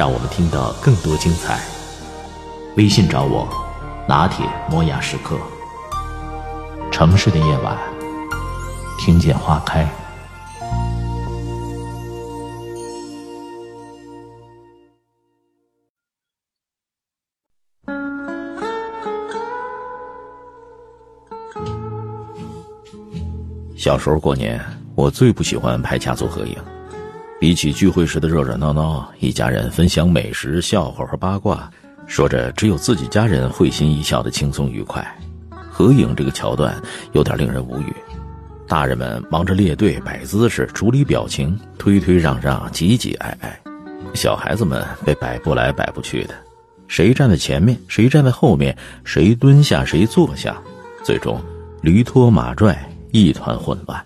让我们听到更多精彩。微信找我，拿铁磨牙时刻。城市的夜晚，听见花开。小时候过年，我最不喜欢拍家族合影。比起聚会时的热热闹闹，一家人分享美食、笑话和八卦，说着只有自己家人会心一笑的轻松愉快，合影这个桥段有点令人无语。大人们忙着列队、摆姿势、处理表情、推推让让、挤挤挨挨，小孩子们被摆不来摆不去的，谁站在前面，谁站在后面，谁蹲下谁坐下，最终驴拖马拽，一团混乱。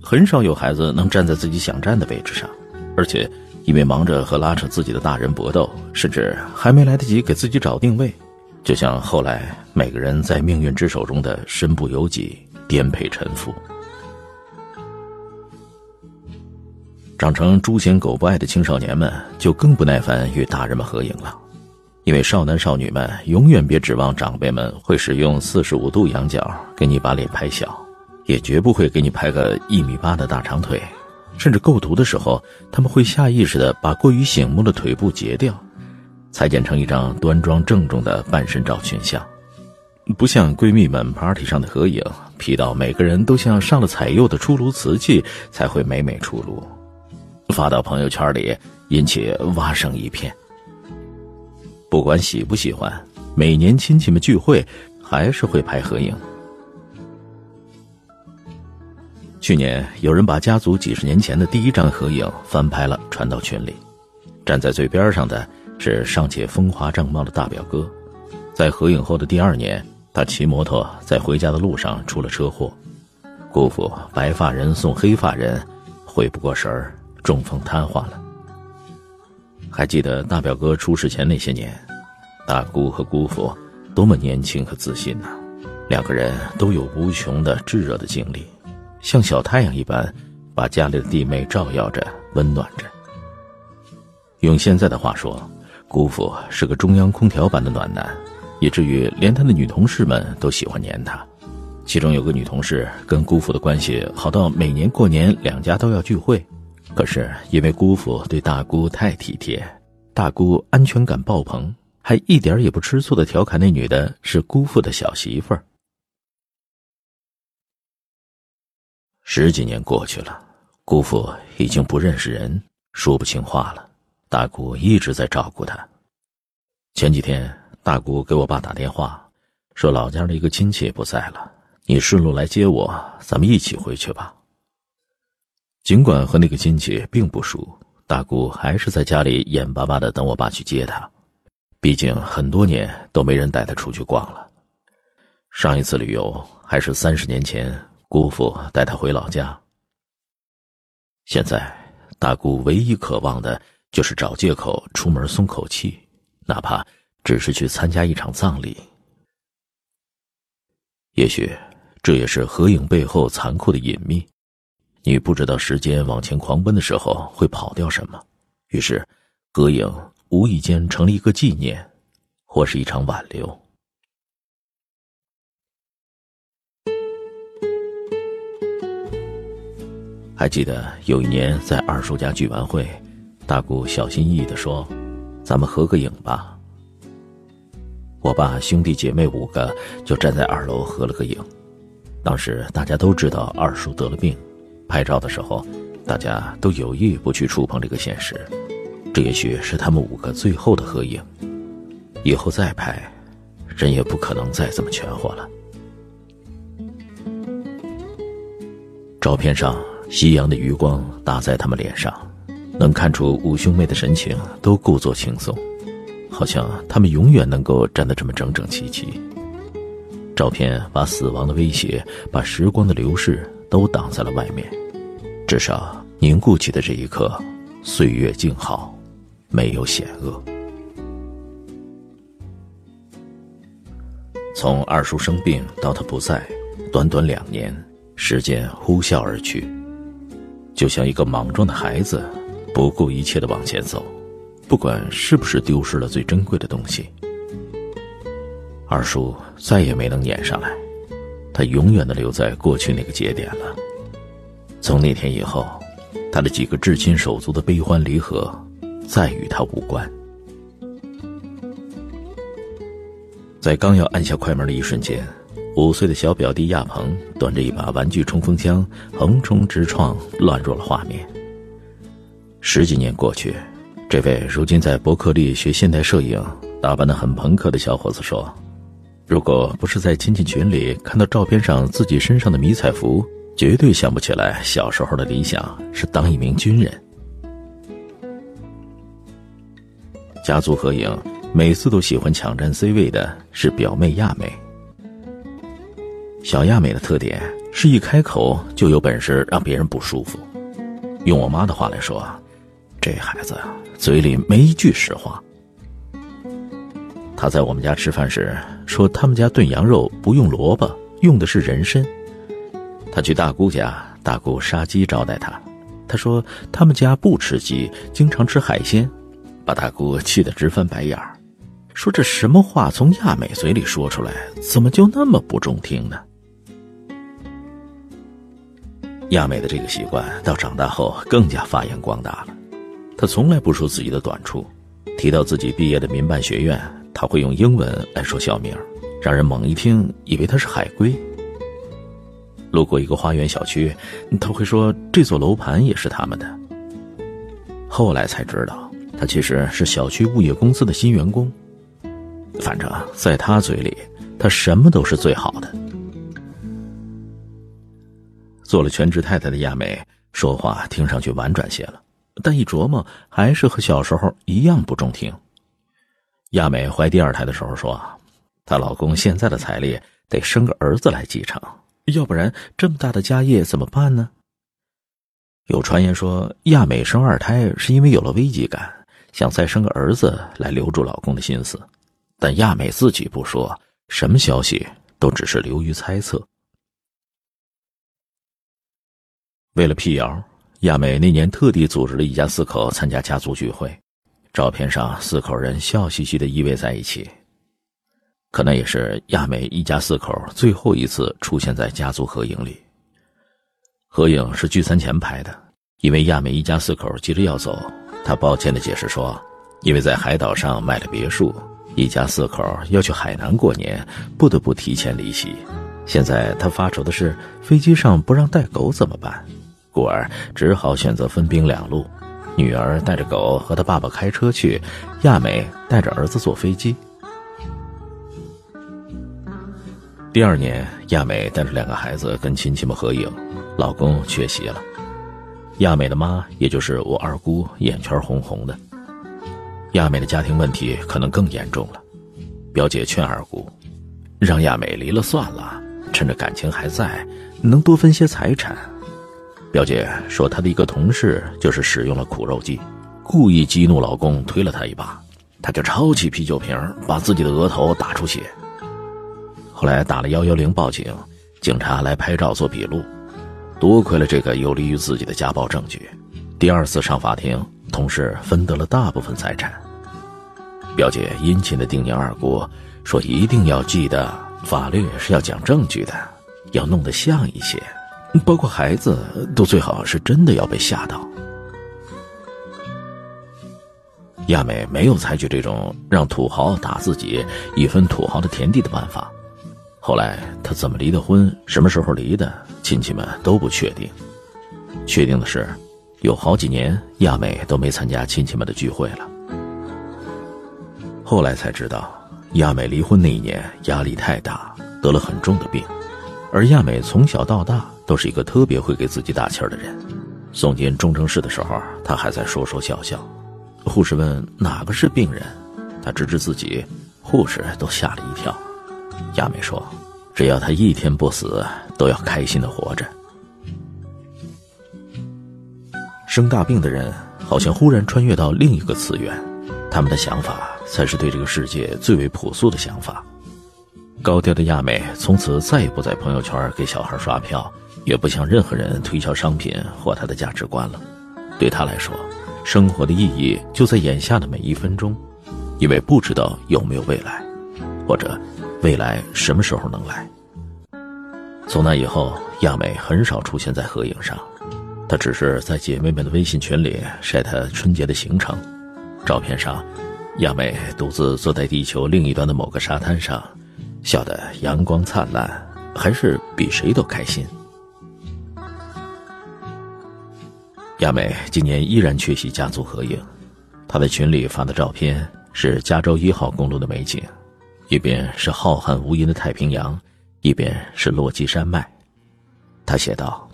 很少有孩子能站在自己想站的位置上，而且因为忙着和拉扯自己的大人搏斗，甚至还没来得及给自己找定位，就像后来每个人在命运之手中的身不由己、颠沛沉浮。长成猪嫌狗不爱的青少年们，就更不耐烦与大人们合影了，因为少男少女们永远别指望长辈们会使用四十五度仰角给你把脸拍小，也绝不会给你拍个一米八的大长腿，甚至构图的时候，他们会下意识的把过于醒目的腿部截掉，裁剪成一张端庄郑重的半身照群像，不像闺蜜们 party 上的合影，P 到每个人都像上了彩釉的出炉瓷器才会美美出炉。发到朋友圈里，引起蛙声一片。不管喜不喜欢，每年亲戚们聚会，还是会拍合影。去年有人把家族几十年前的第一张合影翻拍了，传到群里。站在最边上的是尚且风华正茂的大表哥，在合影后的第二年，他骑摩托在回家的路上出了车祸，姑父白发人送黑发人，回不过神儿。中风瘫痪了。还记得大表哥出事前那些年，大姑和姑父多么年轻和自信呐！两个人都有无穷的炙热的精力，像小太阳一般，把家里的弟妹照耀着、温暖着。用现在的话说，姑父是个中央空调般的暖男，以至于连他的女同事们都喜欢黏他。其中有个女同事跟姑父的关系好到每年过年两家都要聚会。可是因为姑父对大姑太体贴，大姑安全感爆棚，还一点也不吃醋的调侃那女的是姑父的小媳妇儿。十几年过去了，姑父已经不认识人，说不清话了。大姑一直在照顾他。前几天，大姑给我爸打电话，说老家的一个亲戚不在了，你顺路来接我，咱们一起回去吧。尽管和那个亲戚并不熟，大姑还是在家里眼巴巴的等我爸去接他。毕竟很多年都没人带他出去逛了。上一次旅游还是三十年前，姑父带他回老家。现在，大姑唯一渴望的就是找借口出门松口气，哪怕只是去参加一场葬礼。也许，这也是合影背后残酷的隐秘。你不知道时间往前狂奔的时候会跑掉什么，于是，合影无意间成了一个纪念，或是一场挽留。还记得有一年在二叔家聚完会，大姑小心翼翼的说：“咱们合个影吧。”我爸兄弟姐妹五个就站在二楼合了个影。当时大家都知道二叔得了病。拍照的时候，大家都有意不去触碰这个现实，这也许是他们五个最后的合影。以后再拍，人也不可能再这么全活了。照片上，夕阳的余光打在他们脸上，能看出五兄妹的神情都故作轻松，好像他们永远能够站得这么整整齐齐。照片把死亡的威胁、把时光的流逝都挡在了外面，至少凝固起的这一刻，岁月静好，没有险恶。从二叔生病到他不在，短短两年，时间呼啸而去，就像一个莽撞的孩子，不顾一切的往前走，不管是不是丢失了最珍贵的东西。二叔再也没能撵上来，他永远的留在过去那个节点了。从那天以后，他的几个至亲手足的悲欢离合，再与他无关。在刚要按下快门的一瞬间，五岁的小表弟亚鹏端着一把玩具冲锋枪，横冲直撞，乱入了画面。十几年过去，这位如今在伯克利学现代摄影、打扮的很朋克的小伙子说。如果不是在亲戚群里看到照片上自己身上的迷彩服，绝对想不起来小时候的理想是当一名军人。家族合影，每次都喜欢抢占 C 位的是表妹亚美。小亚美的特点是一开口就有本事让别人不舒服。用我妈的话来说，这孩子嘴里没一句实话。他在我们家吃饭时说：“他们家炖羊肉不用萝卜，用的是人参。”他去大姑家，大姑杀鸡招待他。他说：“他们家不吃鸡，经常吃海鲜。”把大姑气得直翻白眼儿，说：“这什么话从亚美嘴里说出来，怎么就那么不中听呢？”亚美的这个习惯到长大后更加发扬光大了。他从来不说自己的短处，提到自己毕业的民办学院。他会用英文来说校名，让人猛一听以为他是海归。路过一个花园小区，他会说这座楼盘也是他们的。后来才知道，他其实是小区物业公司的新员工。反正在他嘴里，他什么都是最好的。做了全职太太的亚美，说话听上去婉转些了，但一琢磨，还是和小时候一样不中听。亚美怀第二胎的时候说：“她老公现在的财力得生个儿子来继承，要不然这么大的家业怎么办呢？”有传言说亚美生二胎是因为有了危机感，想再生个儿子来留住老公的心思，但亚美自己不说，什么消息都只是流于猜测。为了辟谣，亚美那年特地组织了一家四口参加家族聚会。照片上四口人笑嘻嘻的依偎在一起，可那也是亚美一家四口最后一次出现在家族合影里。合影是聚餐前拍的，因为亚美一家四口急着要走，他抱歉的解释说，因为在海岛上买了别墅，一家四口要去海南过年，不得不提前离席。现在他发愁的是飞机上不让带狗怎么办，故而只好选择分兵两路。女儿带着狗和他爸爸开车去，亚美带着儿子坐飞机。第二年，亚美带着两个孩子跟亲戚们合影，老公缺席了。亚美的妈，也就是我二姑，眼圈红红的。亚美的家庭问题可能更严重了，表姐劝二姑，让亚美离了算了，趁着感情还在，能多分些财产。表姐说，她的一个同事就是使用了苦肉计，故意激怒老公，推了他一把，他就抄起啤酒瓶，把自己的额头打出血。后来打了幺幺零报警，警察来拍照做笔录。多亏了这个有利于自己的家暴证据，第二次上法庭，同事分得了大部分财产。表姐殷勤的叮咛二姑说：“一定要记得，法律是要讲证据的，要弄得像一些。”包括孩子都最好是真的要被吓到。亚美没有采取这种让土豪打自己一分土豪的田地的办法。后来他怎么离的婚，什么时候离的，亲戚们都不确定。确定的是，有好几年亚美都没参加亲戚们的聚会了。后来才知道，亚美离婚那一年压力太大，得了很重的病，而亚美从小到大。都是一个特别会给自己打气儿的人。送进重症室的时候，他还在说说笑笑。护士问哪个是病人，他直指自己，护士都吓了一跳。亚美说：“只要他一天不死，都要开心的活着。”生大病的人好像忽然穿越到另一个次元，他们的想法才是对这个世界最为朴素的想法。高调的亚美从此再也不在朋友圈给小孩刷票，也不向任何人推销商品或他的价值观了。对他来说，生活的意义就在眼下的每一分钟，因为不知道有没有未来，或者未来什么时候能来。从那以后，亚美很少出现在合影上，她只是在姐妹们的微信群里晒她春节的行程。照片上，亚美独自坐在地球另一端的某个沙滩上。笑得阳光灿烂，还是比谁都开心。亚美今年依然缺席家族合影，她在群里发的照片是加州一号公路的美景，一边是浩瀚无垠的太平洋，一边是落基山脉。他写道：“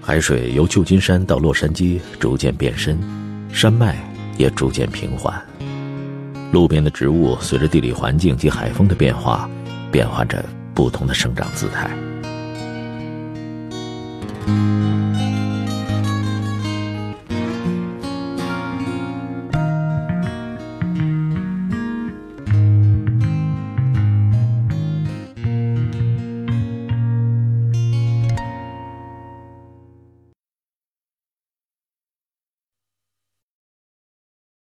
海水由旧金山到洛杉矶逐渐变深，山脉也逐渐平缓。”路边的植物随着地理环境及海风的变化，变换着不同的生长姿态。